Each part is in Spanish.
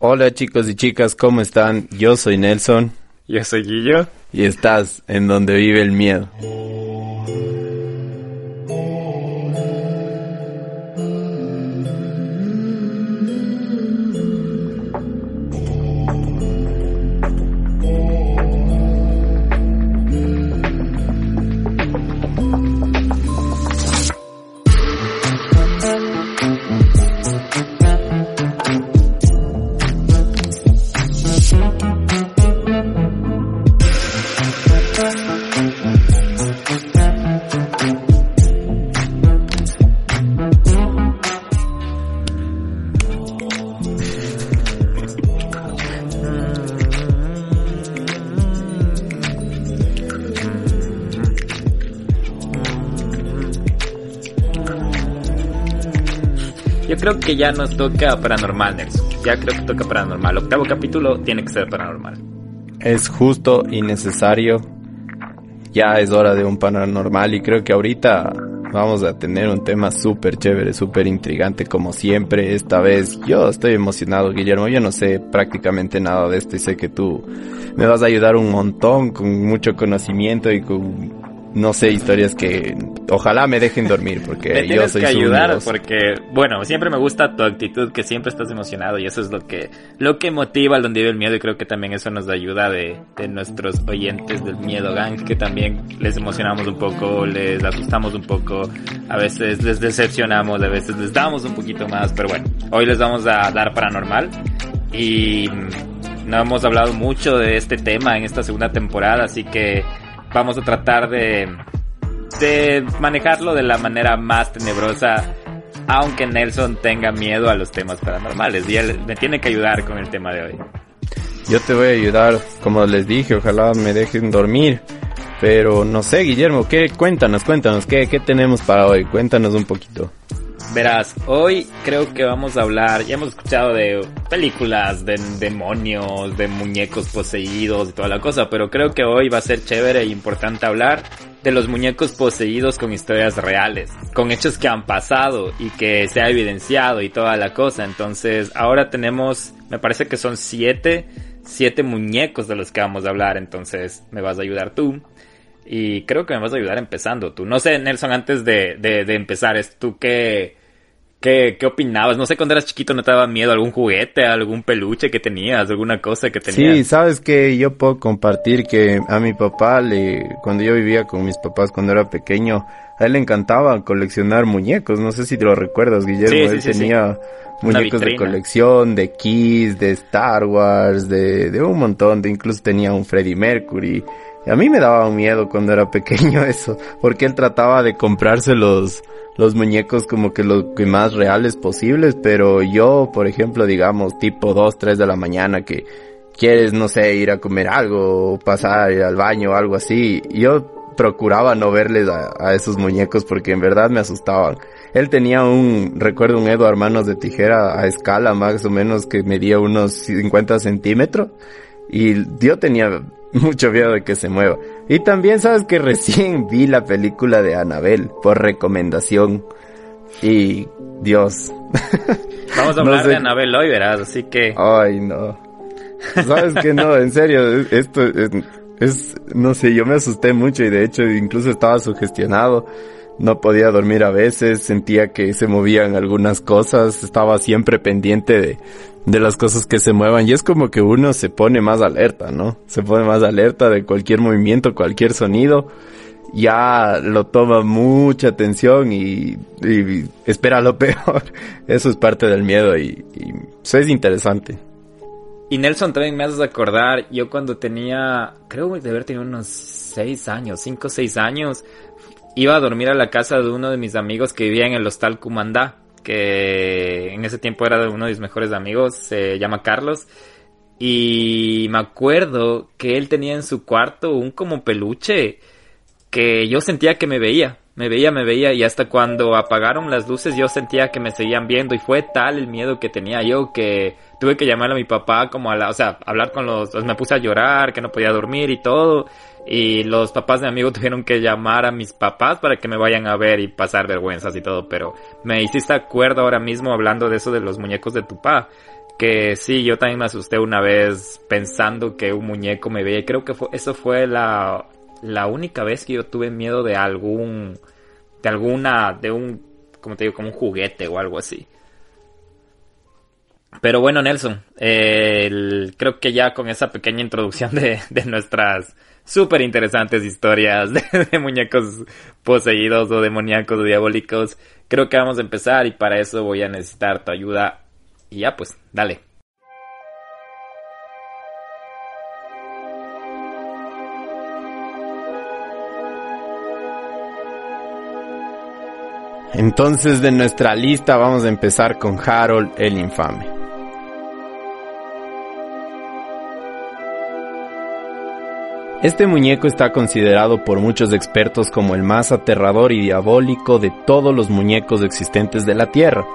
Hola chicos y chicas, ¿cómo están? Yo soy Nelson. Yo soy Guillo. Y estás en donde vive el miedo. Creo que ya nos toca paranormal, Nelson. Ya creo que toca paranormal. Octavo capítulo tiene que ser paranormal. Es justo y necesario. Ya es hora de un paranormal y creo que ahorita vamos a tener un tema súper chévere, súper intrigante como siempre. Esta vez yo estoy emocionado, Guillermo. Yo no sé prácticamente nada de esto y sé que tú me vas a ayudar un montón con mucho conocimiento y con no sé, historias que ojalá me dejen dormir porque yo soy que ayudar porque bueno, siempre me gusta tu actitud que siempre estás emocionado y eso es lo que lo que motiva al donde vive el miedo y creo que también eso nos ayuda de, de nuestros oyentes del miedo gang que también les emocionamos un poco, les asustamos un poco, a veces les decepcionamos, a veces les damos un poquito más, pero bueno, hoy les vamos a dar paranormal y no hemos hablado mucho de este tema en esta segunda temporada, así que vamos a tratar de, de manejarlo de la manera más tenebrosa, aunque Nelson tenga miedo a los temas paranormales y él me tiene que ayudar con el tema de hoy. Yo te voy a ayudar, como les dije, ojalá me dejen dormir. Pero no sé, Guillermo, ¿qué? Cuéntanos, cuéntanos, ¿qué, qué tenemos para hoy? Cuéntanos un poquito. Verás, hoy creo que vamos a hablar, ya hemos escuchado de películas, de demonios, de muñecos poseídos y toda la cosa, pero creo que hoy va a ser chévere e importante hablar de los muñecos poseídos con historias reales, con hechos que han pasado y que se ha evidenciado y toda la cosa. Entonces, ahora tenemos, me parece que son siete, siete muñecos de los que vamos a hablar, entonces me vas a ayudar tú. Y creo que me vas a ayudar empezando tú. No sé, Nelson, antes de, de, de empezar, ¿tú qué, ¿Qué, ¿Qué opinabas? No sé, cuando eras chiquito no te daba miedo algún juguete, algún peluche que tenías, alguna cosa que tenías. Sí, sabes que yo puedo compartir que a mi papá le, cuando yo vivía con mis papás cuando era pequeño, a él le encantaba coleccionar muñecos. No sé si te lo recuerdas, Guillermo. Sí, él sí, tenía muñecos de colección, de Kiss, de Star Wars, de, de un montón, de incluso tenía un Freddie Mercury. A mí me daba miedo cuando era pequeño eso, porque él trataba de comprarse los, muñecos como que los que más reales posibles, pero yo, por ejemplo, digamos, tipo 2, 3 de la mañana que quieres, no sé, ir a comer algo, pasar al baño o algo así, yo procuraba no verles a, esos muñecos porque en verdad me asustaban. Él tenía un, recuerdo un Edward Manos de Tijera a escala más o menos que medía unos 50 centímetros y yo tenía mucho miedo de que se mueva. Y también sabes que recién vi la película de Anabel por recomendación. Y Dios. Vamos a hablar no sé. de Anabel hoy, verás, así que. Ay, no. Sabes que no, en serio, esto es, es, no sé, yo me asusté mucho y de hecho incluso estaba sugestionado. No podía dormir a veces, sentía que se movían algunas cosas, estaba siempre pendiente de, de las cosas que se muevan y es como que uno se pone más alerta, ¿no? Se pone más alerta de cualquier movimiento, cualquier sonido, ya lo toma mucha atención y, espera lo peor. Eso es parte del miedo y, eso es interesante. Y Nelson también me haces acordar, yo cuando tenía, creo de haber tenido unos 6 años, 5 o 6 años, iba a dormir a la casa de uno de mis amigos que vivía en el hostal Cumandá que en ese tiempo era uno de mis mejores amigos, se llama Carlos. Y me acuerdo que él tenía en su cuarto un como peluche que yo sentía que me veía, me veía, me veía y hasta cuando apagaron las luces yo sentía que me seguían viendo y fue tal el miedo que tenía yo que tuve que llamar a mi papá como a la, o sea, hablar con los, me puse a llorar, que no podía dormir y todo y los papás de mi amigo tuvieron que llamar a mis papás para que me vayan a ver y pasar vergüenzas y todo, pero me hiciste acuerdo ahora mismo hablando de eso de los muñecos de tu pa, que sí, yo también me asusté una vez pensando que un muñeco me veía. Creo que fue, eso fue la, la única vez que yo tuve miedo de algún, de alguna, de un, como te digo, como un juguete o algo así. Pero bueno, Nelson, creo que ya con esa pequeña introducción de, de nuestras súper interesantes historias de, muñecos poseídos o demoníacos o diabólicos, creo que vamos a empezar y para eso voy a necesitar tu ayuda. Y ya pues, dale. Entonces de nuestra lista vamos a empezar con Harold el Infame. Este muñeco está considerado por muchos expertos como el más aterrador y diabólico de todos los muñecos existentes de la Tierra.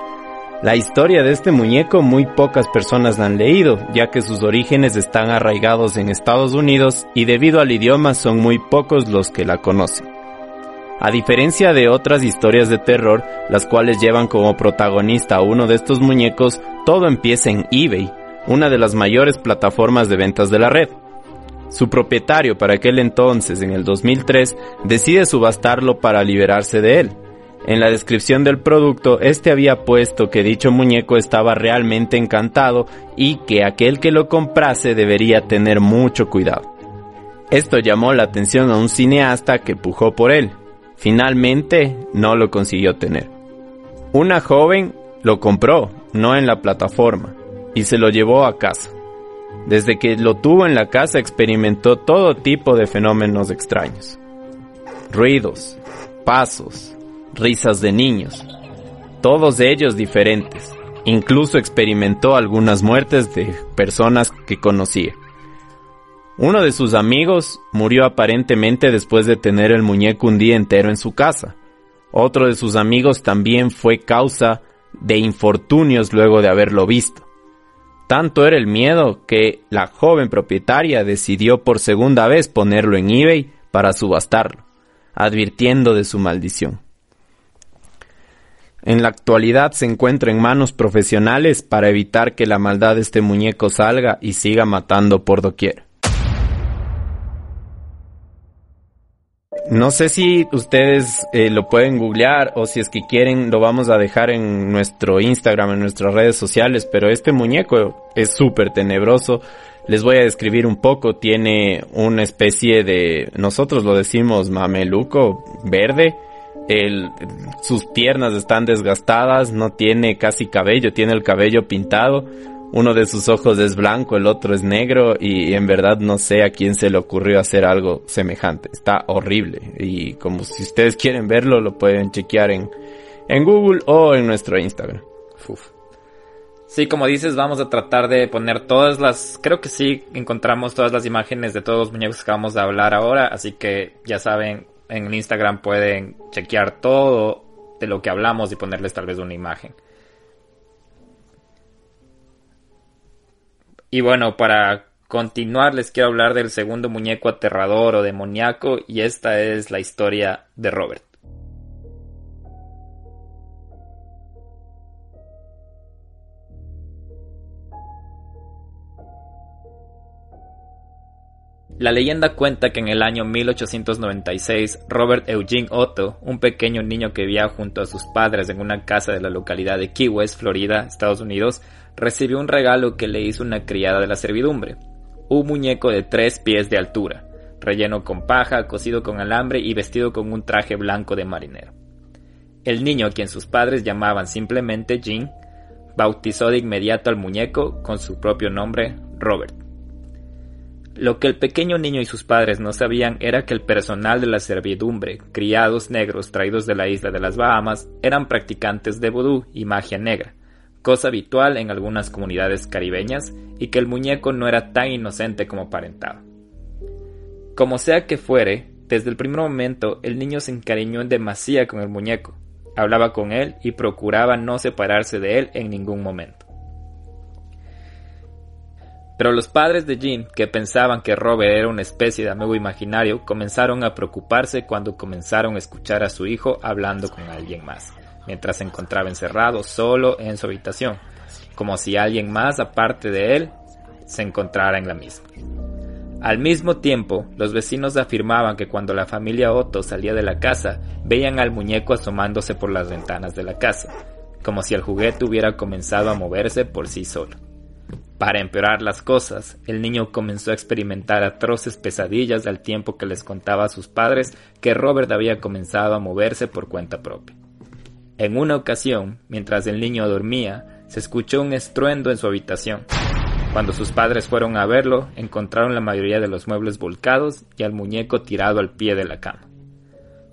La historia de este muñeco muy pocas personas la han leído, ya que sus orígenes están arraigados en Estados Unidos y debido al idioma son muy pocos los que la conocen. A diferencia de otras historias de terror, las cuales llevan como protagonista a uno de estos muñecos, todo empieza en eBay, una de las mayores plataformas de ventas de la red. Su propietario para aquel entonces, en el 2003, decide subastarlo para liberarse de él. En la descripción del producto, este había puesto que dicho muñeco estaba realmente encantado y que aquel que lo comprase debería tener mucho cuidado. Esto llamó la atención a un cineasta que pujó por él. Finalmente, no lo consiguió tener. Una joven lo compró, no en la plataforma, y se lo llevó a casa. Desde que lo tuvo en la casa experimentó todo tipo de fenómenos extraños. Ruidos, pasos, risas de niños, todos ellos diferentes. Incluso experimentó algunas muertes de personas que conocía. Uno de sus amigos murió aparentemente después de tener el muñeco un día entero en su casa. Otro de sus amigos también fue causa de infortunios luego de haberlo visto. Tanto era el miedo que la joven propietaria decidió por segunda vez ponerlo en eBay para subastarlo, advirtiendo de su maldición. En la actualidad se encuentra en manos profesionales para evitar que la maldad de este muñeco salga y siga matando por doquier. No sé si ustedes eh, lo pueden googlear o si es que quieren lo vamos a dejar en nuestro Instagram, en nuestras redes sociales, pero este muñeco es súper tenebroso. Les voy a describir un poco, tiene una especie de, nosotros lo decimos mameluco verde, sus piernas están desgastadas, no tiene casi cabello, tiene el cabello pintado, uno de sus ojos es blanco, el otro es negro y en verdad no sé a quién se le ocurrió hacer algo semejante. Está horrible y como si ustedes quieren verlo lo pueden chequear en, en Google o en nuestro Instagram. Sí, como dices, vamos a tratar de poner todas las, creo que sí encontramos todas las imágenes de todos los muñecos que vamos a hablar ahora, así que ya saben, en Instagram pueden chequear todo de lo que hablamos y ponerles tal vez una imagen. Y bueno, para continuar les quiero hablar del segundo muñeco aterrador o demoníaco y esta es la historia de Robert. La leyenda cuenta que en el año 1896 Robert Eugene Otto, un pequeño niño que vivía junto a sus padres en una casa de la localidad de Key West, Florida, Estados Unidos, recibió un regalo que le hizo una criada de la servidumbre, un muñeco de tres pies de altura, relleno con paja, cosido con alambre y vestido con un traje blanco de marinero. El niño, a quien sus padres llamaban simplemente Jean, bautizó de inmediato al muñeco con su propio nombre, Robert. Lo que el pequeño niño y sus padres no sabían era que el personal de la servidumbre, criados negros traídos de la isla de las Bahamas, eran practicantes de vudú y magia negra, cosa habitual en algunas comunidades caribeñas, y que el muñeco no era tan inocente como aparentaba. Como sea que fuere, desde el primer momento el niño se encariñó en demasía con el muñeco, hablaba con él y procuraba no separarse de él en ningún momento. Pero los padres de Jean, que pensaban que Robert era una especie de amigo imaginario, comenzaron a preocuparse cuando comenzaron a escuchar a su hijo hablando con alguien más mientras se encontraba encerrado solo en su habitación. como si alguien más aparte de él se encontrara en la misma. Al mismo tiempo, los vecinos afirmaban que cuando la familia Otto salía de la casa, veían al muñeco asomándose por las ventanas de la casa, como si el juguete hubiera comenzado a moverse por sí solo. Para empeorar las cosas, el niño comenzó a experimentar atroces pesadillas al tiempo que les contaba a sus padres que Robert había comenzado a moverse por cuenta propia. En una ocasión, mientras el niño dormía, se escuchó un estruendo en su habitación. Cuando sus padres fueron a verlo, encontraron la mayoría de los muebles volcados y al muñeco tirado al pie de la cama.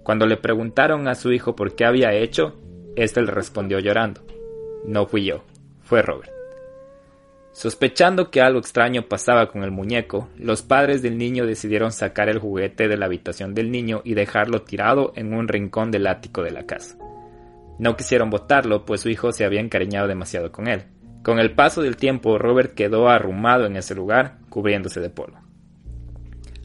Cuando le preguntaron a su hijo por qué había hecho, éste le respondió llorando. No fui yo, fue Robert. Sospechando que algo extraño pasaba con el muñeco, los padres del niño decidieron sacar el juguete de la habitación del niño y dejarlo tirado en un rincón del ático de la casa. No quisieron botarlo, pues su hijo se había encariñado demasiado con él. Con el paso del tiempo, Robert quedó arrumado en ese lugar, cubriéndose de polvo.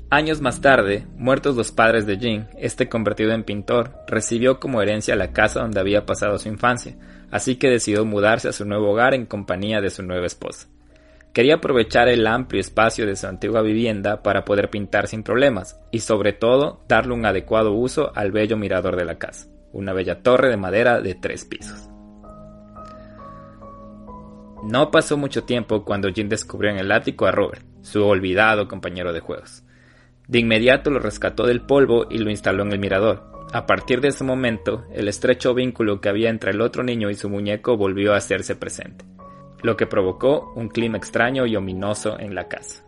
Años más tarde, muertos los padres de Jean, este convertido en pintor, recibió como herencia la casa donde había pasado su infancia, así que decidió mudarse a su nuevo hogar en compañía de su nueva esposa. Quería aprovechar el amplio espacio de su antigua vivienda para poder pintar sin problemas y sobre todo darle un adecuado uso al bello mirador de la casa, una bella torre de madera de tres pisos. No pasó mucho tiempo cuando Jim descubrió en el ático a Robert, su olvidado compañero de juegos. De inmediato lo rescató del polvo y lo instaló en el mirador. A partir de ese momento, el estrecho vínculo que había entre el otro niño y su muñeco volvió a hacerse presente lo que provocó un clima extraño y ominoso en la casa.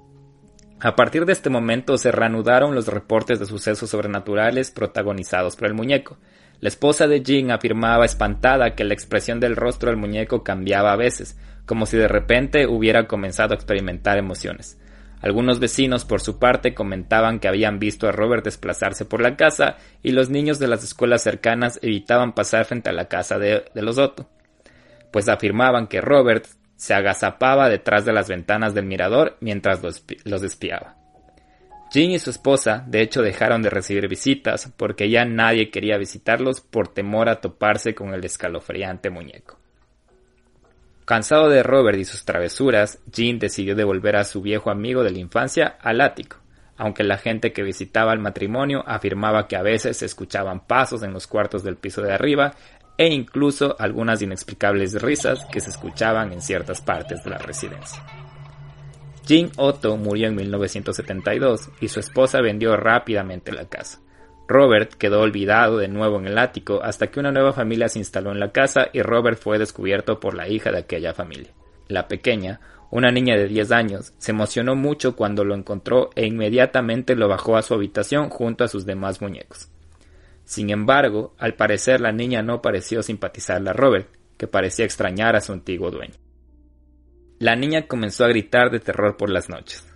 A partir de este momento se reanudaron los reportes de sucesos sobrenaturales protagonizados por el muñeco. La esposa de Jean afirmaba espantada que la expresión del rostro del muñeco cambiaba a veces, como si de repente hubiera comenzado a experimentar emociones. Algunos vecinos, por su parte, comentaban que habían visto a Robert desplazarse por la casa y los niños de las escuelas cercanas evitaban pasar frente a la casa de, los Otto, pues afirmaban que Robert se agazapaba detrás de las ventanas del mirador mientras los, espiaba. Jean y su esposa, de hecho, dejaron de recibir visitas porque ya nadie quería visitarlos por temor a toparse con el escalofriante muñeco. Cansado de Robert y sus travesuras, Jean decidió devolver a su viejo amigo de la infancia al ático, aunque la gente que visitaba el matrimonio afirmaba que a veces se escuchaban pasos en los cuartos del piso de arriba e incluso algunas inexplicables risas que se escuchaban en ciertas partes de la residencia. Jean Otto murió en 1972 y su esposa vendió rápidamente la casa. Robert quedó olvidado de nuevo en el ático hasta que una nueva familia se instaló en la casa y Robert fue descubierto por la hija de aquella familia. La pequeña, una niña de 10 años, se emocionó mucho cuando lo encontró e inmediatamente lo bajó a su habitación junto a sus demás muñecos. Sin embargo, al parecer la niña no pareció simpatizarle a Robert, que parecía extrañar a su antiguo dueño. La niña comenzó a gritar de terror por las noches,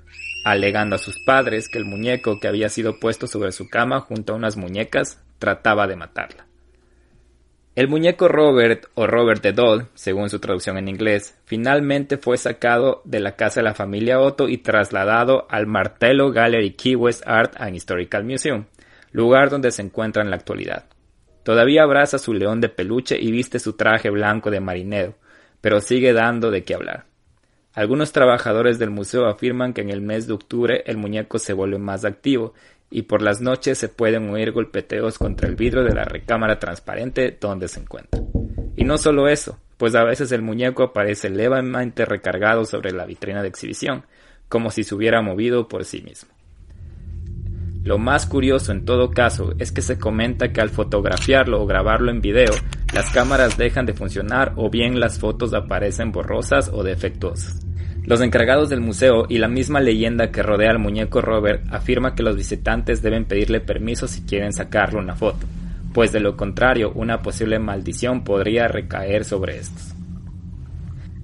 alegando a sus padres que el muñeco que había sido puesto sobre su cama junto a unas muñecas trataba de matarla. El muñeco Robert o Robert the Doll, según su traducción en inglés, finalmente fue sacado de la casa de la familia Otto y trasladado al Martello Gallery Key West Art and Historical Museum, lugar donde se encuentra en la actualidad. Todavía abraza su león de peluche y viste su traje blanco de marinero, pero sigue dando de qué hablar. Algunos trabajadores del museo afirman que en el mes de octubre el muñeco se vuelve más activo y por las noches se pueden oír golpeteos contra el vidrio de la recámara transparente donde se encuentra. Y no solo eso, pues a veces el muñeco aparece levemente recargado sobre la vitrina de exhibición, como si se hubiera movido por sí mismo. Lo más curioso en todo caso es que se comenta que al fotografiarlo o grabarlo en video, las cámaras dejan de funcionar o bien las fotos aparecen borrosas o defectuosas. Los encargados del museo y la misma leyenda que rodea al muñeco Robert afirma que los visitantes deben pedirle permiso si quieren sacarle una foto, pues de lo contrario una posible maldición podría recaer sobre estos.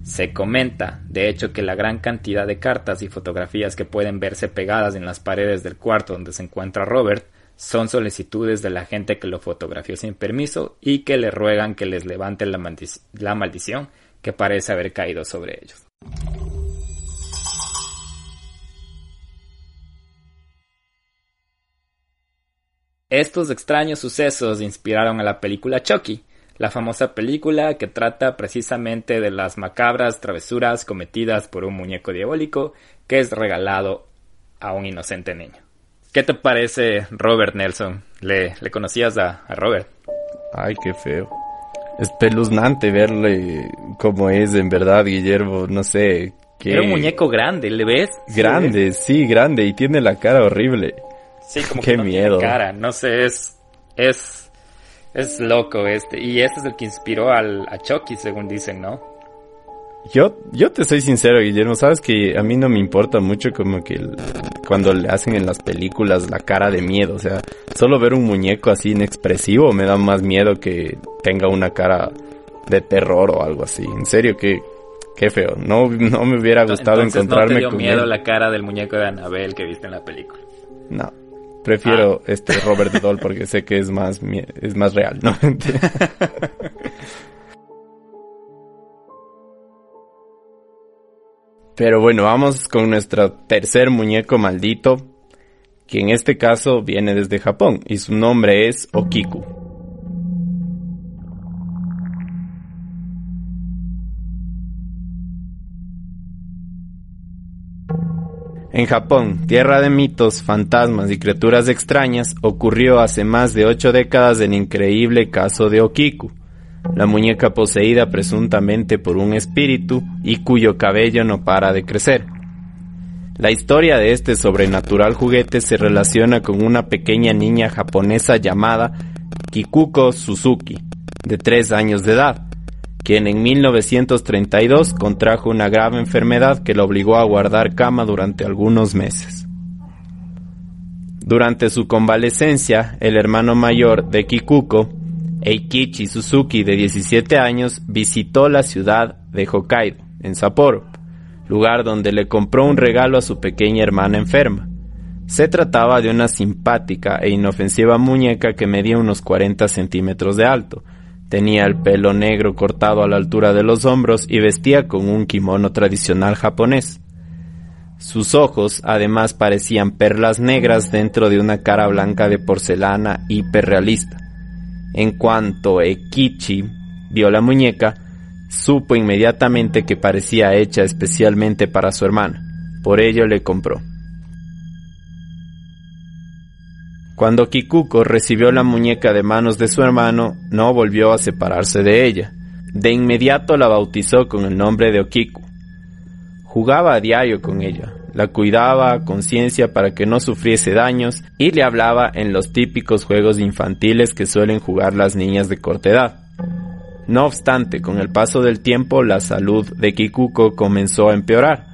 Se comenta, de hecho, que la gran cantidad de cartas y fotografías que pueden verse pegadas en las paredes del cuarto donde se encuentra Robert son solicitudes de la gente que lo fotografió sin permiso y que le ruegan que les levante la, la maldición que parece haber caído sobre ellos. Estos extraños sucesos inspiraron a la película Chucky, la famosa película que trata precisamente de las macabras travesuras cometidas por un muñeco diabólico que es regalado a un inocente niño. ¿Qué te parece Robert Nelson? ¿Le, le conocías a, a Robert? Ay, qué feo. Es peluznante verle cómo es en verdad, Guillermo. No sé. Qué... Era un muñeco grande, ¿le ves? Grande, sí, grande. Y tiene la cara horrible. Sí, como qué que no miedo. Tiene cara. No sé, es. Es. Es loco este. Y este es el que inspiró al, a Chucky, según dicen, ¿no? Yo, yo te soy sincero, Guillermo, sabes que a mí no me importa mucho como que cuando le hacen en las películas la cara de miedo, o sea, solo ver un muñeco así inexpresivo me da más miedo que tenga una cara de terror o algo así. En serio, que qué feo. No, no me hubiera gustado encontrarme no te dio miedo la cara del muñeco de Annabelle que viste en la película. No. Prefiero ah. este Robert Doll porque sé que es más es más real, ¿no? Pero bueno, vamos con nuestro tercer muñeco maldito, que en este caso viene desde Japón y su nombre es Okiku. En Japón, tierra de mitos, fantasmas y criaturas extrañas, ocurrió hace más de ocho décadas el increíble caso de Okiku, la muñeca poseída presuntamente por un espíritu y cuyo cabello no para de crecer. La historia de este sobrenatural juguete se relaciona con una pequeña niña japonesa llamada Kikuko Suzuki, de tres años de edad, quien en 1932 contrajo una grave enfermedad que la obligó a guardar cama durante algunos meses. Durante su convalecencia, el hermano mayor de Kikuko Eikichi Suzuki, de 17 años, visitó la ciudad de Hokkaido, en Sapporo, lugar donde le compró un regalo a su pequeña hermana enferma. Se trataba de una simpática e inofensiva muñeca que medía unos 40 centímetros de alto, tenía el pelo negro cortado a la altura de los hombros y vestía con un kimono tradicional japonés. Sus ojos además parecían perlas negras dentro de una cara blanca de porcelana hiperrealista. En cuanto Ekichi vio la muñeca, supo inmediatamente que parecía hecha especialmente para su hermana. Por ello le compró. Cuando Kikuko recibió la muñeca de manos de su hermano, no volvió a separarse de ella. De inmediato la bautizó con el nombre de Okiku. Jugaba a diario con ella, la cuidaba a conciencia para que no sufriese daños y le hablaba en los típicos juegos infantiles que suelen jugar las niñas de corta edad. No obstante, con el paso del tiempo la salud de Kikuko comenzó a empeorar,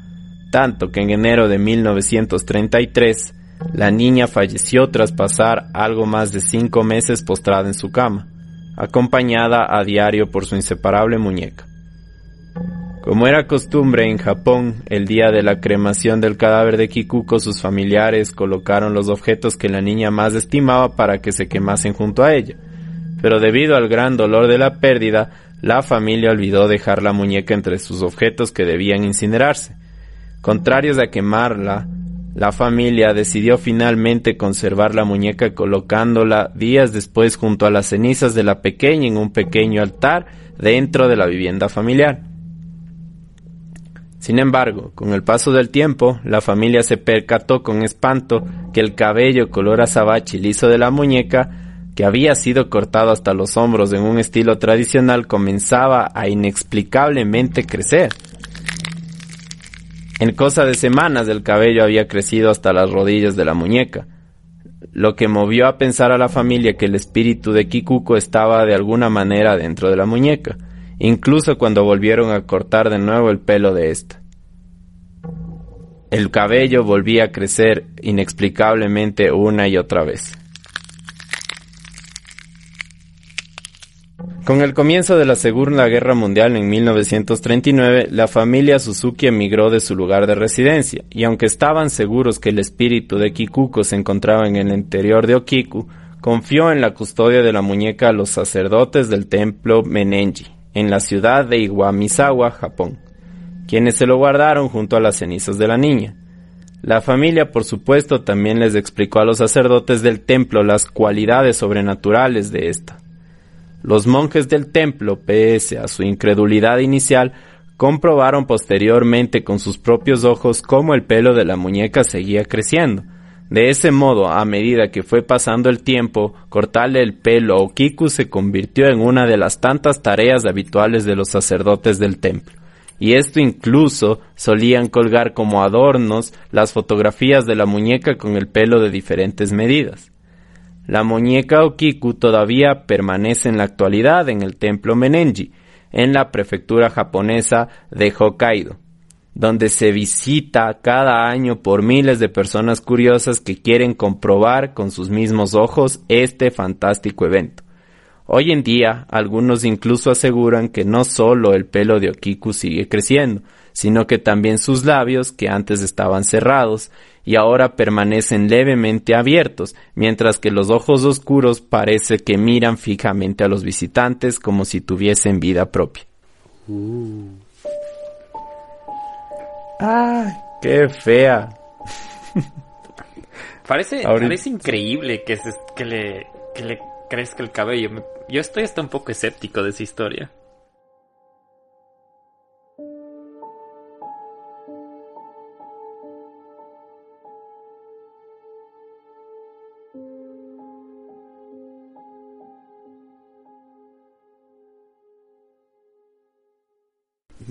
tanto que en enero de 1933 la niña falleció tras pasar algo más de cinco meses postrada en su cama, acompañada a diario por su inseparable muñeca. Como era costumbre en Japón, el día de la cremación del cadáver de Kikuko, sus familiares colocaron los objetos que la niña más estimaba para que se quemasen junto a ella. Pero debido al gran dolor de la pérdida, la familia olvidó dejar la muñeca entre sus objetos que debían incinerarse. Contrarios a quemarla, la familia decidió finalmente conservar la muñeca colocándola días después junto a las cenizas de la pequeña en un pequeño altar dentro de la vivienda familiar. Sin embargo, con el paso del tiempo, la familia se percató con espanto que el cabello color azabache liso de la muñeca, que había sido cortado hasta los hombros en un estilo tradicional, comenzaba a inexplicablemente crecer. En cosa de semanas el cabello había crecido hasta las rodillas de la muñeca, lo que movió a pensar a la familia que el espíritu de Kikuko estaba de alguna manera dentro de la muñeca incluso cuando volvieron a cortar de nuevo el pelo de ésta. El cabello volvía a crecer inexplicablemente una y otra vez. Con el comienzo de la Segunda Guerra Mundial en 1939, la familia Suzuki emigró de su lugar de residencia, y aunque estaban seguros que el espíritu de Kikuko se encontraba en el interior de Okiku, confió en la custodia de la muñeca a los sacerdotes del templo Menenji, en la ciudad de Iwamizawa, Japón, quienes se lo guardaron junto a las cenizas de la niña. La familia, por supuesto, también les explicó a los sacerdotes del templo las cualidades sobrenaturales de esta. Los monjes del templo, pese a su incredulidad inicial, comprobaron posteriormente con sus propios ojos cómo el pelo de la muñeca seguía creciendo. De ese modo, a medida que fue pasando el tiempo, cortarle el pelo a Okiku se convirtió en una de las tantas tareas habituales de los sacerdotes del templo. Y esto incluso solían colgar como adornos las fotografías de la muñeca con el pelo de diferentes medidas. La muñeca Okiku todavía permanece en la actualidad en el templo Menenji, en la prefectura japonesa de Hokkaido, donde se visita cada año por miles de personas curiosas que quieren comprobar con sus mismos ojos este fantástico evento. Hoy en día, algunos incluso aseguran que no solo el pelo de Okiku sigue creciendo, sino que también sus labios, que antes estaban cerrados, y ahora permanecen levemente abiertos, mientras que los ojos oscuros parece que miran fijamente a los visitantes como si tuviesen vida propia. Uh. ¡Ay, qué fea! parece, parece increíble que, que, le, que le crezca el cabello. Yo estoy hasta un poco escéptico de esa historia.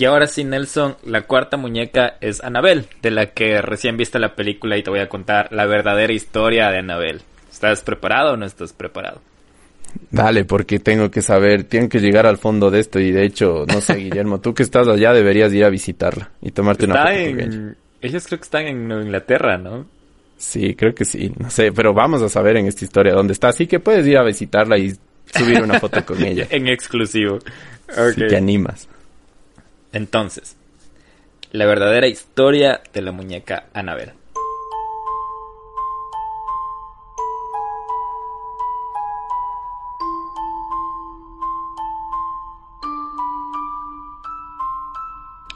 Y ahora sí, Nelson, la cuarta muñeca es Anabel, de la que recién viste la película y te voy a contar la verdadera historia de Anabel. ¿Estás preparado o no estás preparado? Dale, porque tengo que saber, tengo que llegar al fondo de esto y de hecho, no sé, Guillermo, tú que estás allá deberías ir a visitarla y tomarte una foto en... Ellos creo que están en Inglaterra, ¿no? Sí, creo que sí, no sé, pero vamos a saber en esta historia dónde está, así que puedes ir a visitarla y subir una foto con ella. en exclusivo. Okay. Si te animas. Entonces, la verdadera historia de la muñeca Annabelle.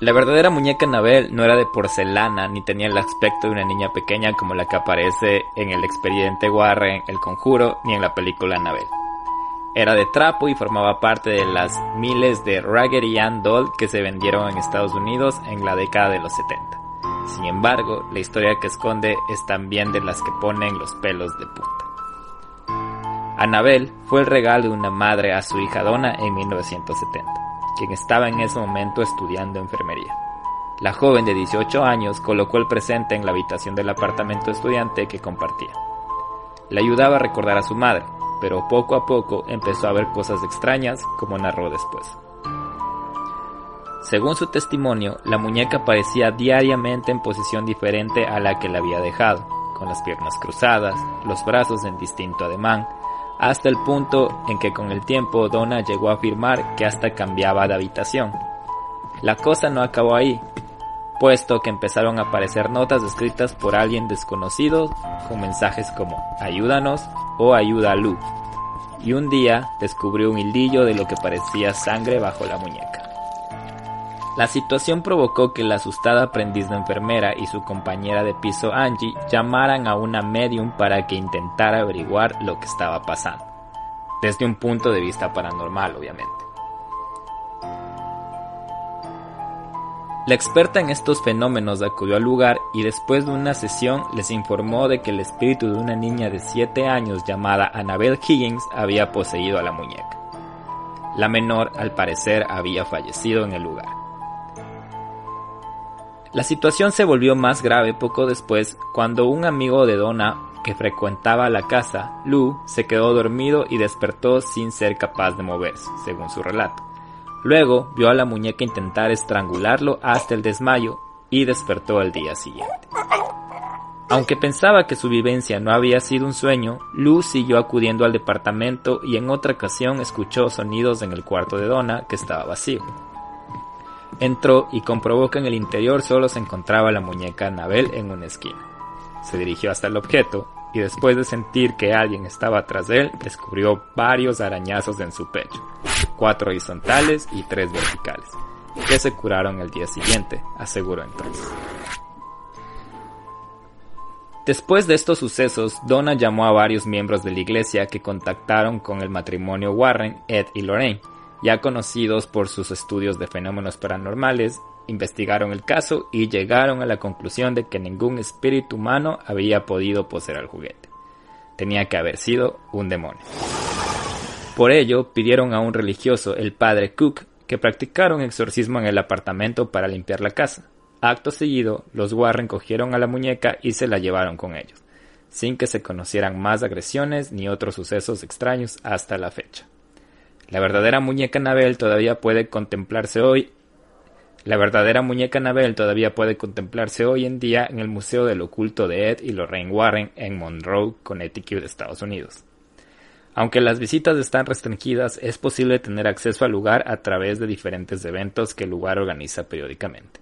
La verdadera muñeca Annabelle no era de porcelana ni tenía el aspecto de una niña pequeña como la que aparece en el expediente Warren, El Conjuro, ni en la película Annabelle. Era de trapo y formaba parte de las miles de Raggedy Ann doll que se vendieron en Estados Unidos en la década de los 70. Sin embargo, la historia que esconde es también de las que ponen los pelos de punta. Annabelle fue el regalo de una madre a su hija Donna en 1970, quien estaba en ese momento estudiando enfermería. La joven de 18 años colocó el presente en la habitación del apartamento estudiante que compartía. Le ayudaba a recordar a su madre, pero poco a poco empezó a ver cosas extrañas, como narró después. Según su testimonio, la muñeca aparecía diariamente en posición diferente a la que la había dejado, con las piernas cruzadas, los brazos en distinto ademán, hasta el punto en que con el tiempo Donna llegó a afirmar que hasta cambiaba de habitación. La cosa no acabó ahí, puesto que empezaron a aparecer notas escritas por alguien desconocido con mensajes como ayúdanos o ayuda a Lu. Y un día descubrió un hildillo de lo que parecía sangre bajo la muñeca. La situación provocó que la asustada aprendiz de enfermera y su compañera de piso Angie llamaran a una medium para que intentara averiguar lo que estaba pasando, desde un punto de vista paranormal obviamente. La experta en estos fenómenos acudió al lugar y después de una sesión les informó de que el espíritu de una niña de 7 años llamada Annabelle Higgins había poseído a la muñeca. La menor, al parecer, había fallecido en el lugar. La situación se volvió más grave poco después cuando un amigo de Donna que frecuentaba la casa, Lou, se quedó dormido y despertó sin ser capaz de moverse, según su relato. Luego vio a la muñeca intentar estrangularlo hasta el desmayo y despertó al día siguiente. Aunque pensaba que su vivencia no había sido un sueño, Luz siguió acudiendo al departamento y en otra ocasión escuchó sonidos en el cuarto de Donna que estaba vacío. Entró y comprobó que en el interior solo se encontraba la muñeca Anabel en una esquina. Se dirigió hasta el objeto y después de sentir que alguien estaba de él, descubrió varios arañazos en su pecho, cuatro horizontales y tres verticales, que se curaron el día siguiente, aseguró entonces. Después de estos sucesos, Donna llamó a varios miembros de la iglesia que contactaron con el matrimonio Warren, Ed y Lorraine, ya conocidos por sus estudios de fenómenos paranormales, investigaron el caso y llegaron a la conclusión de que ningún espíritu humano había podido poseer el juguete. Tenía que haber sido un demonio. Por ello, pidieron a un religioso, el padre Cook, que practicara un exorcismo en el apartamento para limpiar la casa. Acto seguido, los Warren cogieron a la muñeca y se la llevaron con ellos, sin que se conocieran más agresiones ni otros sucesos extraños hasta la fecha. La verdadera muñeca Anabel todavía puede contemplarse hoy. La verdadera muñeca Anabel todavía puede contemplarse hoy en día en el Museo del Oculto de Ed y Lorraine Warren en Monroe, Connecticut, Estados Unidos. Aunque las visitas están restringidas, es posible tener acceso al lugar a través de diferentes eventos que el lugar organiza periódicamente.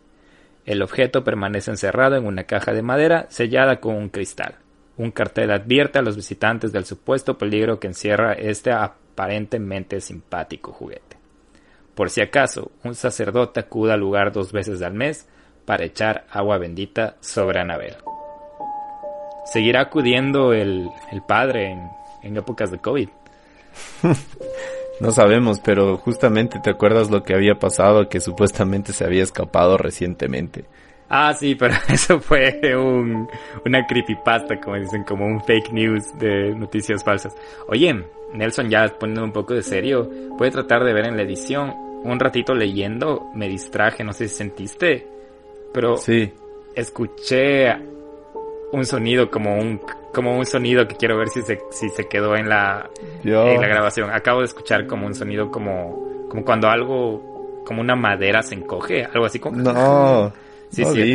El objeto permanece encerrado en una caja de madera sellada con un cristal. Un cartel advierte a los visitantes del supuesto peligro que encierra este aparentemente simpático juguete. Por si acaso, un sacerdote acude al lugar dos veces al mes para echar agua bendita sobre Anabel. ¿Seguirá acudiendo el, padre en, en épocas de COVID? No sabemos, pero justamente te acuerdas lo que había pasado, que supuestamente se había escapado recientemente. Ah, sí, pero eso fue un, una creepypasta, como dicen, como un fake news de noticias falsas. Oye, Nelson, ya poniendo un poco de serio, puede tratar de ver en la edición. Un ratito leyendo, me distraje, no sé si sentiste, pero sí. escuché un sonido como un como un sonido que quiero ver si se, si se quedó en la, en la grabación. Acabo de escuchar como un sonido como, como cuando algo, como una madera se encoge, algo así como... No, sí, sí,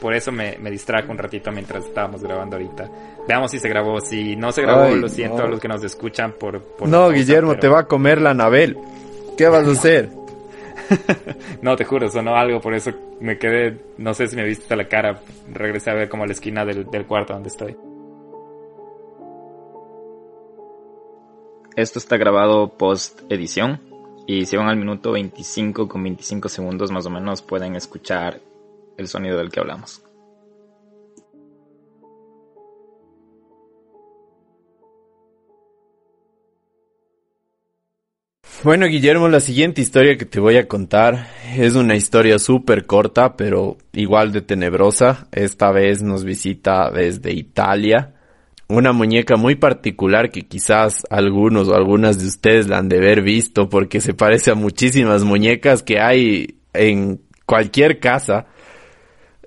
por eso me, me distrajo un ratito mientras estábamos grabando ahorita. Veamos si se grabó. Si no se grabó, lo siento a los que nos escuchan por... no, Guillermo, te va a comer la Nabel. ¿Qué vas a hacer? no, te juro, sonó algo, por eso me quedé, no sé si me viste la cara, regresé a ver como a la esquina del, del cuarto donde estoy. Esto está grabado post edición y si van al minuto 25 con 25 segundos más o menos pueden escuchar el sonido del que hablamos. Bueno, Guillermo, la siguiente historia que te voy a contar es una historia súper corta, pero igual de tenebrosa. Esta vez nos visita desde Italia una muñeca muy particular que quizás algunos o algunas de ustedes la han de haber visto porque se parece a muchísimas muñecas que hay en cualquier casa.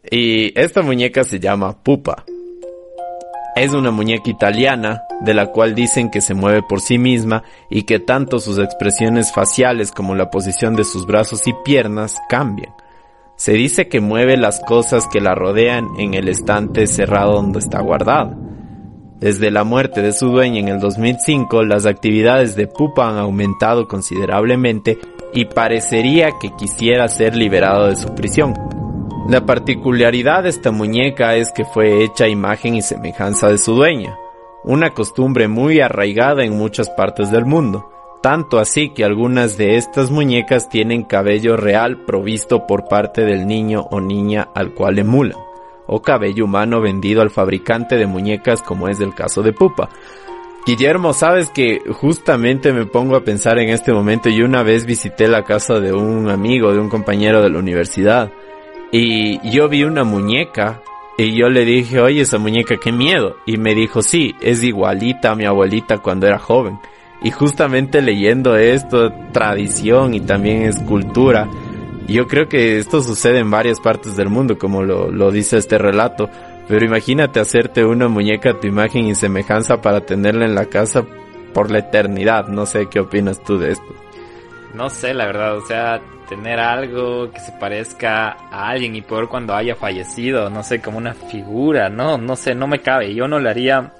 Y esta muñeca se llama Pupa. Es una muñeca italiana de la cual dicen que se mueve por sí misma y que tanto sus expresiones faciales como la posición de sus brazos y piernas cambian. Se dice que mueve las cosas que la rodean en el estante cerrado donde está guardada. Desde la muerte de su dueña en el 2005, las actividades de Pupa han aumentado considerablemente y parecería que quisiera ser liberado de su prisión. La particularidad de esta muñeca es que fue hecha imagen y semejanza de su dueña, una costumbre muy arraigada en muchas partes del mundo, tanto así que algunas de estas muñecas tienen cabello real provisto por parte del niño o niña al cual emulan o cabello humano vendido al fabricante de muñecas como es el caso de Pupa. Guillermo, sabes que justamente me pongo a pensar en este momento y una vez visité la casa de un amigo, de un compañero de la universidad y yo vi una muñeca y yo le dije, oye, esa muñeca, qué miedo. Y me dijo, sí, es igualita a mi abuelita cuando era joven. Y justamente leyendo esto, tradición y también escultura, yo creo que esto sucede en varias partes del mundo, como lo, lo dice este relato. Pero imagínate hacerte una muñeca a tu imagen y semejanza para tenerla en la casa por la eternidad. No sé qué opinas tú de esto. No sé, la verdad, o sea, tener algo que se parezca a alguien y peor cuando haya fallecido, no sé, como una figura, no, no sé, no me cabe. Yo no lo haría.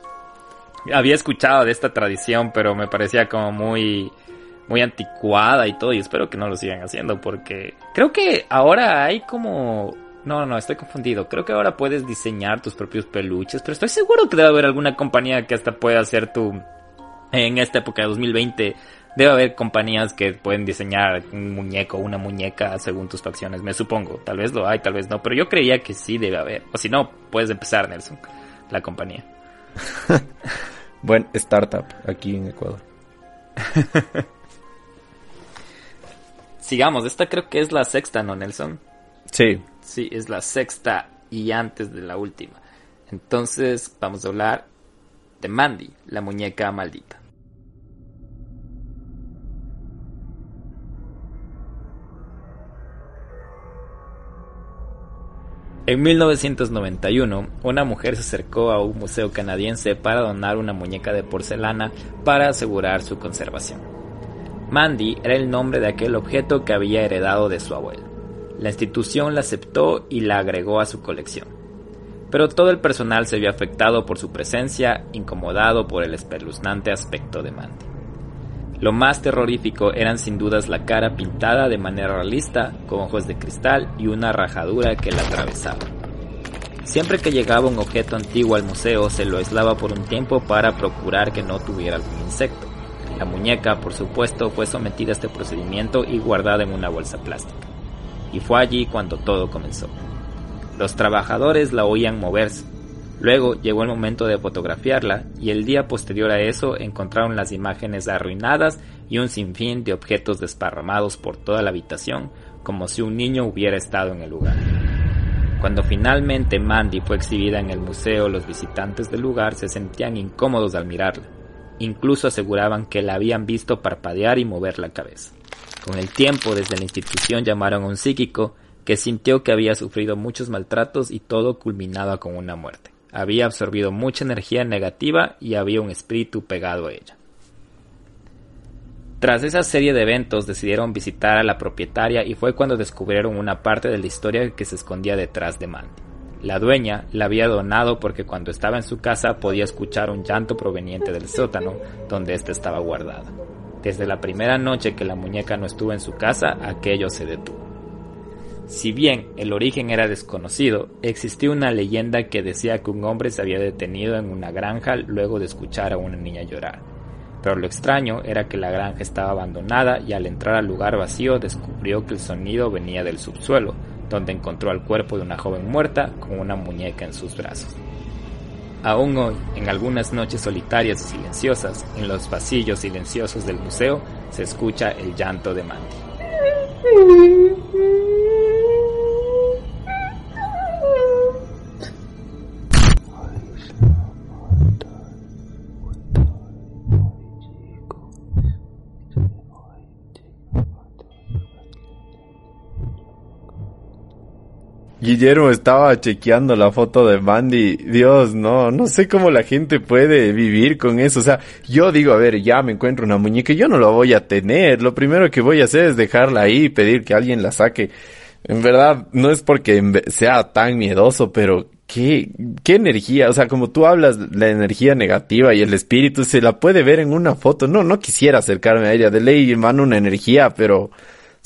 Había escuchado de esta tradición, pero me parecía como muy muy anticuada y todo, y espero que no lo sigan haciendo porque creo que ahora hay como... No, no, estoy confundido. Creo que ahora puedes diseñar tus propios peluches, pero estoy seguro que debe haber alguna compañía que hasta pueda hacer tu... En esta época de 2020 debe haber compañías que pueden diseñar un muñeco, una muñeca según tus facciones, me supongo. Tal vez lo hay, tal vez no, pero yo creía que sí debe haber. O si no, puedes empezar, Nelson. la compañía. Buen startup aquí en Ecuador. Sigamos, esta creo que es la sexta, ¿no, Nelson? Sí. Sí, es la sexta y antes de la última. Entonces vamos a hablar de Mandy, la muñeca maldita. En 1991, una mujer se acercó a un museo canadiense para donar una muñeca de porcelana para asegurar su conservación. Mandy era el nombre de aquel objeto que había heredado de su abuelo. La institución la aceptó y la agregó a su colección. Pero todo el personal se vio afectado por su presencia, incomodado por el espeluznante aspecto de Mandy. Lo más terrorífico eran sin dudas la cara pintada de manera realista, con ojos de cristal y una rajadura que la atravesaba. Siempre que llegaba un objeto antiguo al museo se lo aislaba por un tiempo para procurar que no tuviera algún insecto. La muñeca, por supuesto, fue sometida a este procedimiento y guardada en una bolsa plástica. Y fue allí cuando todo comenzó. Los trabajadores la oían moverse, Luego llegó el momento de fotografiarla y el día posterior a eso encontraron las imágenes arruinadas y un sinfín de objetos desparramados por toda la habitación como si un niño hubiera estado en el lugar. Cuando finalmente Mandy fue exhibida en el museo, los visitantes del lugar se sentían incómodos al mirarla. Incluso aseguraban que la habían visto parpadear y mover la cabeza. Con el tiempo, desde la institución llamaron a un psíquico que sintió que había sufrido muchos maltratos y todo culminaba con una muerte había absorbido mucha energía negativa y había un espíritu pegado a ella. Tras esa serie de eventos decidieron visitar a la propietaria y fue cuando descubrieron una parte de la historia que se escondía detrás de Mandy. La dueña la había donado porque cuando estaba en su casa podía escuchar un llanto proveniente del sótano donde ésta estaba guardada. Desde la primera noche que la muñeca no estuvo en su casa, aquello se detuvo. Si bien el origen era desconocido, existía una leyenda que decía que un hombre se había detenido en una granja luego de escuchar a una niña llorar. Pero lo extraño era que la granja estaba abandonada y al entrar al lugar vacío descubrió que el sonido venía del subsuelo, donde encontró al cuerpo de una joven muerta con una muñeca en sus brazos. Aún hoy, en algunas noches solitarias y silenciosas, en los pasillos silenciosos del museo, se escucha el llanto de Mandy. Guillermo estaba chequeando la foto de Mandy. Dios, no, no sé cómo la gente puede vivir con eso. O sea, yo digo, a ver, ya me encuentro una muñeca, yo no la voy a tener. Lo primero que voy a hacer es dejarla ahí y pedir que alguien la saque. En verdad, no es porque sea tan miedoso, pero qué, qué energía. O sea, como tú hablas, la energía negativa y el espíritu se la puede ver en una foto. No, no quisiera acercarme a ella. De ley, mano, una energía, pero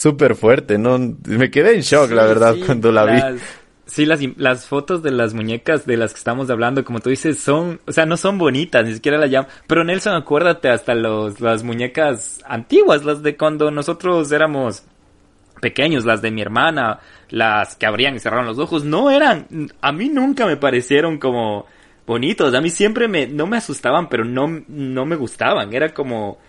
súper fuerte, ¿no? Me quedé en shock, la verdad, cuando la vi. Sí, las, las fotos de las muñecas de las que estamos hablando, como tú dices, son, o sea, no son bonitas, ni siquiera la llaman. Pero Nelson, acuérdate, hasta los, las muñecas antiguas, las de cuando nosotros éramos pequeños, las de mi hermana, las que abrían y cerraron los ojos, no eran, a mí nunca me parecieron como bonitos, a mí siempre me, no me asustaban, pero no, no me gustaban, era como,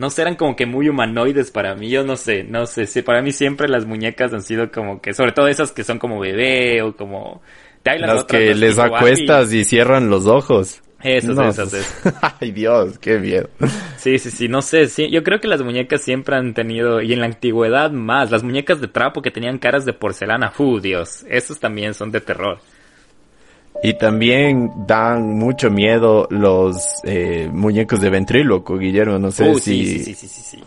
no sé, eran como que muy humanoides para mí, yo no sé, no sé, sí, para mí siempre las muñecas han sido como que, sobre todo esas que son como bebé o como... las, que les acuestas y... cierran los ojos. Esas, esas, esas. Ay Dios, qué miedo. Sí, sí, sí, no sé, sí, yo creo que las muñecas siempre han tenido, y en la antigüedad más, las muñecas de trapo que tenían caras de porcelana, ¡uh, Dios! Esos también son de terror. Y también dan mucho miedo los eh, muñecos de ventríloco, Guillermo. No sé si... Sí, sí, sí, sí,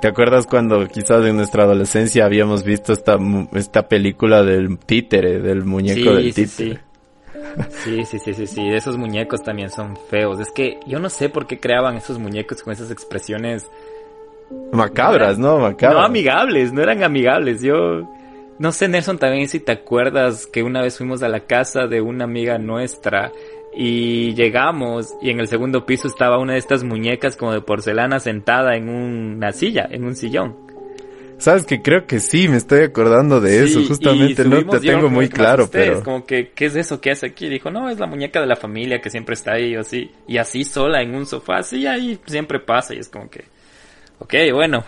¿Te acuerdas cuando quizás en nuestra adolescencia habíamos visto esta, esta película del títere, del muñeco del títere? Sí, sí, sí, sí, sí. Esos muñecos también son feos. Es que yo no sé por qué creaban esos muñecos con esas expresiones... Macabras, ¿no? Macabras. No amigables, no eran amigables. Yo no sé, Nelson, también si te acuerdas que una vez fuimos a la casa de una amiga nuestra y llegamos y en el segundo piso estaba una de estas muñecas como de porcelana sentada en una silla, en un sillón. Sabes que creo que sí, me estoy acordando de eso, justamente no te tengo muy claro, pero... Como que, ¿qué es eso que hace aquí? Dijo, no, es la muñeca de la familia que siempre está ahí, o así, y así sola en un sofá, así ahí siempre pasa, y es como que, ok, bueno.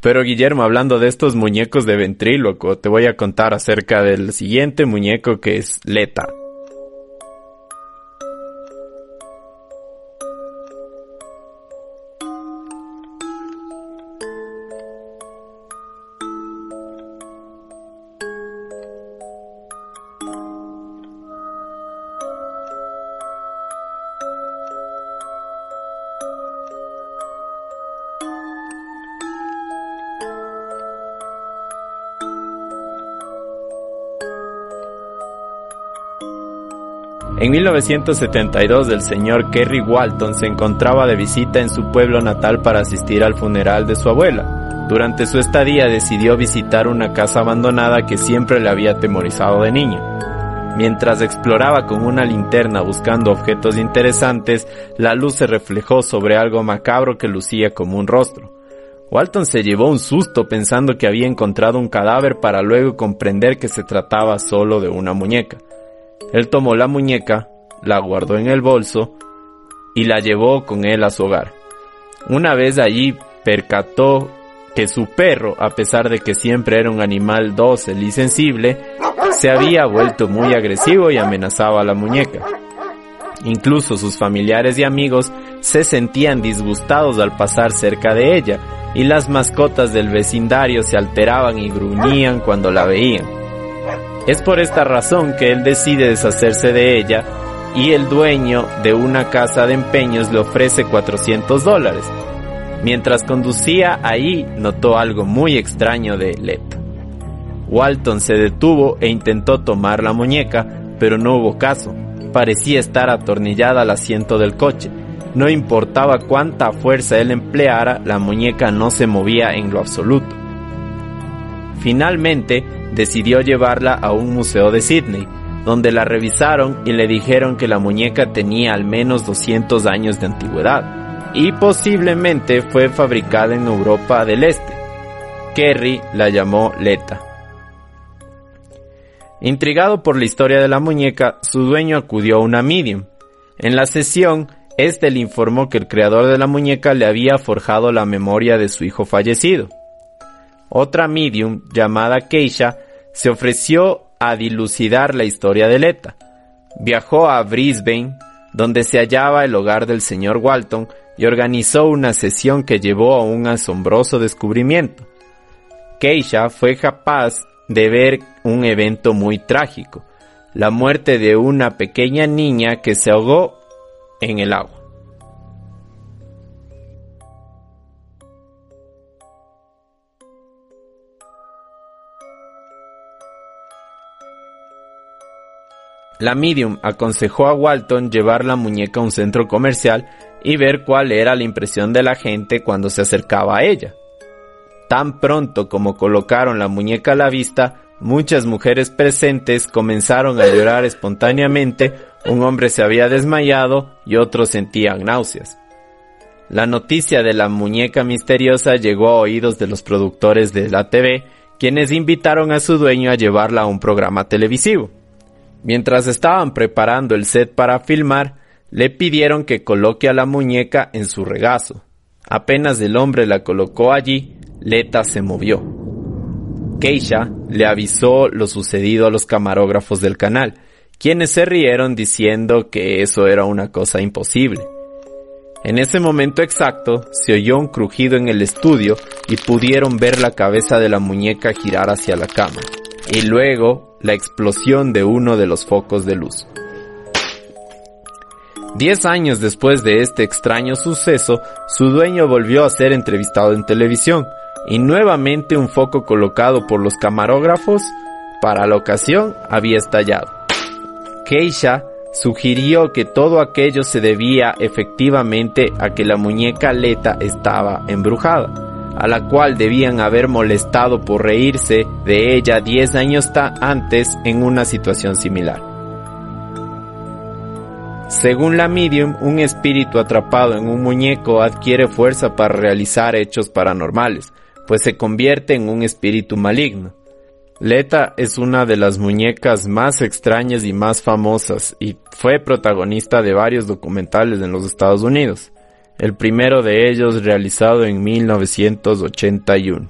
Pero Guillermo, hablando de estos muñecos de ventríloco, te voy a contar acerca del siguiente muñeco que es Leta. En 1972 el señor Kerry Walton se encontraba de visita en su pueblo natal para asistir al funeral de su abuela. Durante su estadía decidió visitar una casa abandonada que siempre le había atemorizado de niño. Mientras exploraba con una linterna buscando objetos interesantes, la luz se reflejó sobre algo macabro que lucía como un rostro. Walton se llevó un susto pensando que había encontrado un cadáver para luego comprender que se trataba solo de una muñeca. Él tomó la muñeca, la guardó en el bolso y la llevó con él a su hogar. Una vez allí percató que su perro, a pesar de que siempre era un animal dócil y sensible, se había vuelto muy agresivo y amenazaba a la muñeca. Incluso sus familiares y amigos se sentían disgustados al pasar cerca de ella, y las mascotas del vecindario se alteraban y gruñían cuando la veían. Es por esta razón que él decide deshacerse de ella y el dueño de una casa de empeños le ofrece 400 dólares. Mientras conducía ahí notó algo muy extraño de Leto. Walton se detuvo e intentó tomar la muñeca, pero no hubo caso. Parecía estar atornillada al asiento del coche. No importaba cuánta fuerza él empleara, la muñeca no se movía en lo absoluto. Finalmente, decidió llevarla a un museo de Sydney, donde la revisaron y le dijeron que la muñeca tenía al menos 200 años de antigüedad y posiblemente fue fabricada en Europa del Este. Kerry la llamó Leta. Intrigado por la historia de la muñeca, su dueño acudió a una medium. En la sesión, este le informó que el creador de la muñeca le había forjado la memoria de su hijo fallecido. Otra medium, llamada Keisha, se ofreció a dilucidar la historia de Leta. Viajó a Brisbane, donde se hallaba el hogar del señor Walton, y organizó una sesión que llevó a un asombroso descubrimiento. Keisha fue capaz de ver un evento muy trágico, la muerte de una pequeña niña que se ahogó en el agua. La medium aconsejó a Walton llevar la muñeca a un centro comercial y ver cuál era la impresión de la gente cuando se acercaba a ella. Tan pronto como colocaron la muñeca a la vista, muchas mujeres presentes comenzaron a llorar espontáneamente, un hombre se había desmayado y otros sentían náuseas. La noticia de la muñeca misteriosa llegó a oídos de los productores de la TV, quienes invitaron a su dueño a llevarla a un programa televisivo. Mientras estaban preparando el set para filmar, le pidieron que coloque a la muñeca en su regazo. Apenas el hombre la colocó allí, Leta se movió. Keisha le avisó lo sucedido a los camarógrafos del canal, quienes se rieron diciendo que eso era una cosa imposible. En ese momento exacto se oyó un crujido en el estudio y pudieron ver la cabeza de la muñeca girar hacia la cama. Y luego la explosión de uno de los focos de luz. Diez años después de este extraño suceso, su dueño volvió a ser entrevistado en televisión y nuevamente un foco colocado por los camarógrafos para la ocasión había estallado. Keisha sugirió que todo aquello se debía efectivamente a que la muñeca Leta estaba embrujada a la cual debían haber molestado por reírse de ella 10 años antes en una situación similar. Según la medium, un espíritu atrapado en un muñeco adquiere fuerza para realizar hechos paranormales, pues se convierte en un espíritu maligno. Leta es una de las muñecas más extrañas y más famosas y fue protagonista de varios documentales en los Estados Unidos, el primero de ellos realizado en 1981.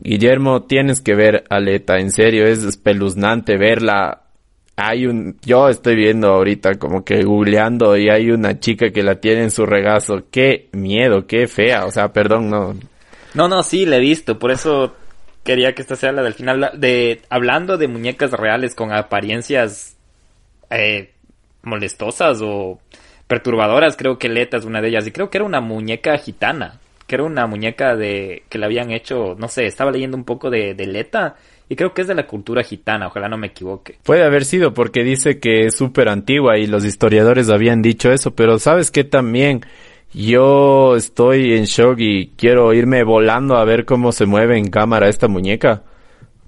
Guillermo, tienes que ver Aleta, en serio, es espeluznante verla. Hay un, yo estoy viendo ahorita como que googleando y hay una chica que la tiene en su regazo. Qué miedo, qué fea, o sea, perdón, no. No, no, sí, la he visto, por eso quería que esta sea la del final. De, hablando de muñecas reales con apariencias eh, molestosas o perturbadoras, creo que Leta es una de ellas. Y creo que era una muñeca gitana que era una muñeca de que le habían hecho, no sé, estaba leyendo un poco de, de Leta y creo que es de la cultura gitana, ojalá no me equivoque. Puede haber sido porque dice que es súper antigua y los historiadores habían dicho eso, pero sabes que también yo estoy en shock y quiero irme volando a ver cómo se mueve en cámara esta muñeca,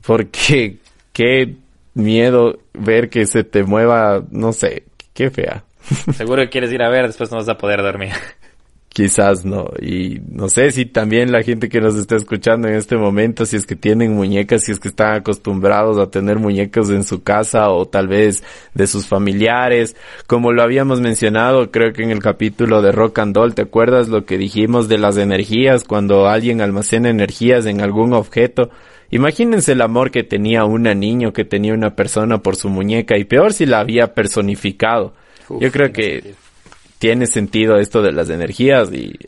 porque qué miedo ver que se te mueva, no sé, qué fea. Seguro que quieres ir a ver, después no vas a poder dormir. Quizás no. Y no sé si también la gente que nos está escuchando en este momento, si es que tienen muñecas, si es que están acostumbrados a tener muñecas en su casa o tal vez de sus familiares. Como lo habíamos mencionado, creo que en el capítulo de Rock and Roll, ¿te acuerdas lo que dijimos de las energías? Cuando alguien almacena energías en algún objeto. Imagínense el amor que tenía una niño, que tenía una persona por su muñeca y peor si la había personificado. Yo creo que tiene sentido esto de las energías y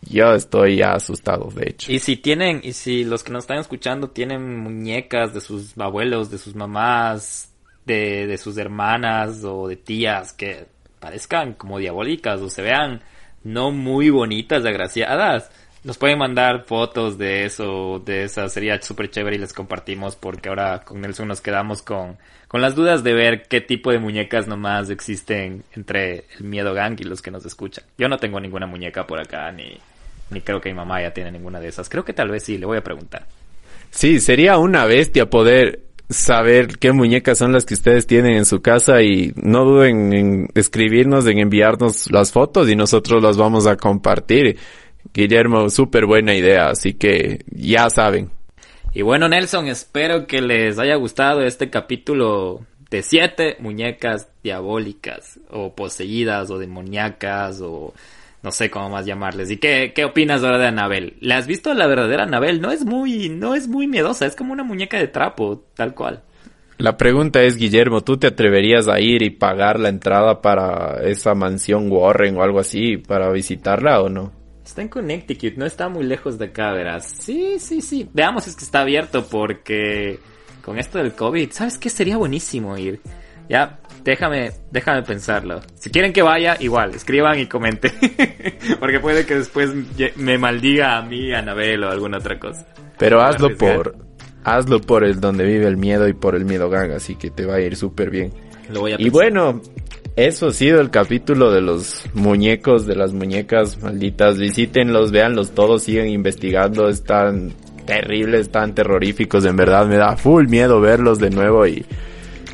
yo estoy ya asustado, de hecho. Y si tienen, y si los que nos están escuchando tienen muñecas de sus abuelos, de sus mamás, de, de sus hermanas o de tías que parezcan como diabólicas o se vean no muy bonitas, agraciadas, nos pueden mandar fotos de eso, de esa, sería súper chévere y les compartimos porque ahora con Nelson nos quedamos con, con las dudas de ver qué tipo de muñecas nomás existen entre el miedo gang y los que nos escuchan. Yo no tengo ninguna muñeca por acá, ni, ni creo que mi mamá ya tiene ninguna de esas. Creo que tal vez sí, le voy a preguntar. Sí, sería una bestia poder saber qué muñecas son las que ustedes tienen en su casa y no duden en escribirnos, en enviarnos las fotos y nosotros las vamos a compartir. Guillermo, súper buena idea, así que ya saben. Y bueno, Nelson, espero que les haya gustado este capítulo de siete muñecas diabólicas o poseídas o demoníacas o no sé cómo más llamarles. ¿Y qué, qué opinas ahora de Anabel? ¿Le has visto la verdadera Anabel? No es muy, no es muy miedosa, es como una muñeca de trapo, tal cual. La pregunta es, Guillermo, ¿tú te atreverías a ir y pagar la entrada para esa mansión Warren o algo así para visitarla o no? Está en Connecticut, no está muy lejos de acá, verás. Sí, sí, sí. Veamos si es que está abierto porque con esto del COVID, ¿sabes qué? Sería buenísimo ir. Ya, déjame, déjame pensarlo. Si quieren que vaya, igual, escriban y comenten. porque puede que después me maldiga a mí, a Anabel o alguna otra cosa. Pero hazlo por, hazlo por el donde vive el miedo y por el miedo gang, así que te va a ir súper bien. Lo voy a y bueno, eso ha sido el capítulo de los muñecos, de las muñecas malditas. Visítenlos, véanlos todos, sigan investigando. Están terribles, están terroríficos. En verdad me da full miedo verlos de nuevo y,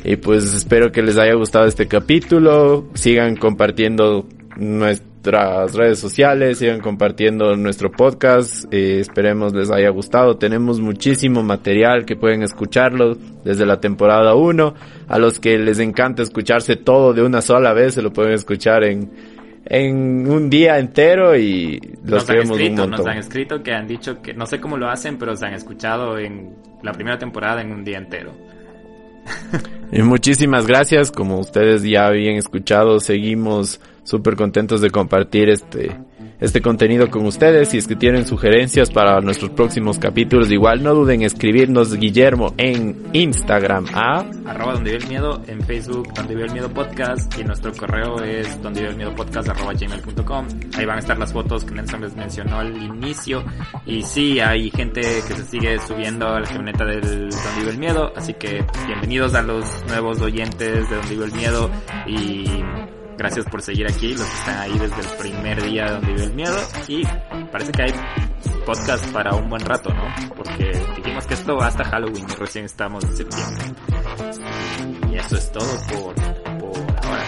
y pues espero que les haya gustado este capítulo. Sigan compartiendo nuestras redes sociales, sigan compartiendo nuestro podcast, eh, esperemos les haya gustado, tenemos muchísimo material que pueden escucharlo desde la temporada 1, a los que les encanta escucharse todo de una sola vez, se lo pueden escuchar en, en un día entero y los queremos un montón. Nos han escrito que han dicho que no sé cómo lo hacen, pero se han escuchado en la primera temporada en un día entero. y muchísimas gracias, como ustedes ya habían escuchado, seguimos súper contentos de compartir este, este contenido con ustedes. Si es que tienen sugerencias para nuestros próximos capítulos, igual no duden en escribirnos Guillermo en Instagram a arroba donde vive el miedo, en Facebook donde vive el miedo podcast y nuestro correo es donde vive el miedo podcast arroba gmail.com. Ahí van a estar las fotos que Nelson les mencionó al inicio. Y sí, hay gente que se sigue subiendo a la camioneta del donde vive el miedo, así que bienvenidos a los nuevos oyentes de donde vive el miedo y Gracias por seguir aquí, los que están ahí desde el primer día donde vive el miedo. Y parece que hay podcast para un buen rato, ¿no? Porque dijimos que esto va hasta Halloween y recién estamos en septiembre. Y eso es todo por, por ahora.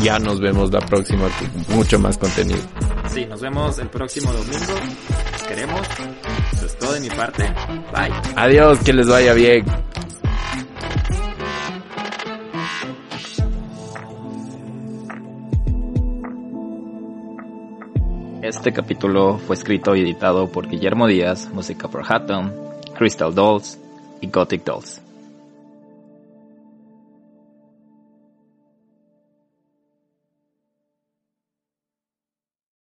Ya nos vemos la próxima con mucho más contenido. Sí, nos vemos el próximo domingo. queremos. Eso es todo de mi parte. Bye. Adiós, que les vaya bien. Este capítulo fue escrito y editado por Guillermo Díaz, música por Hatton, Crystal Dolls y Gothic Dolls.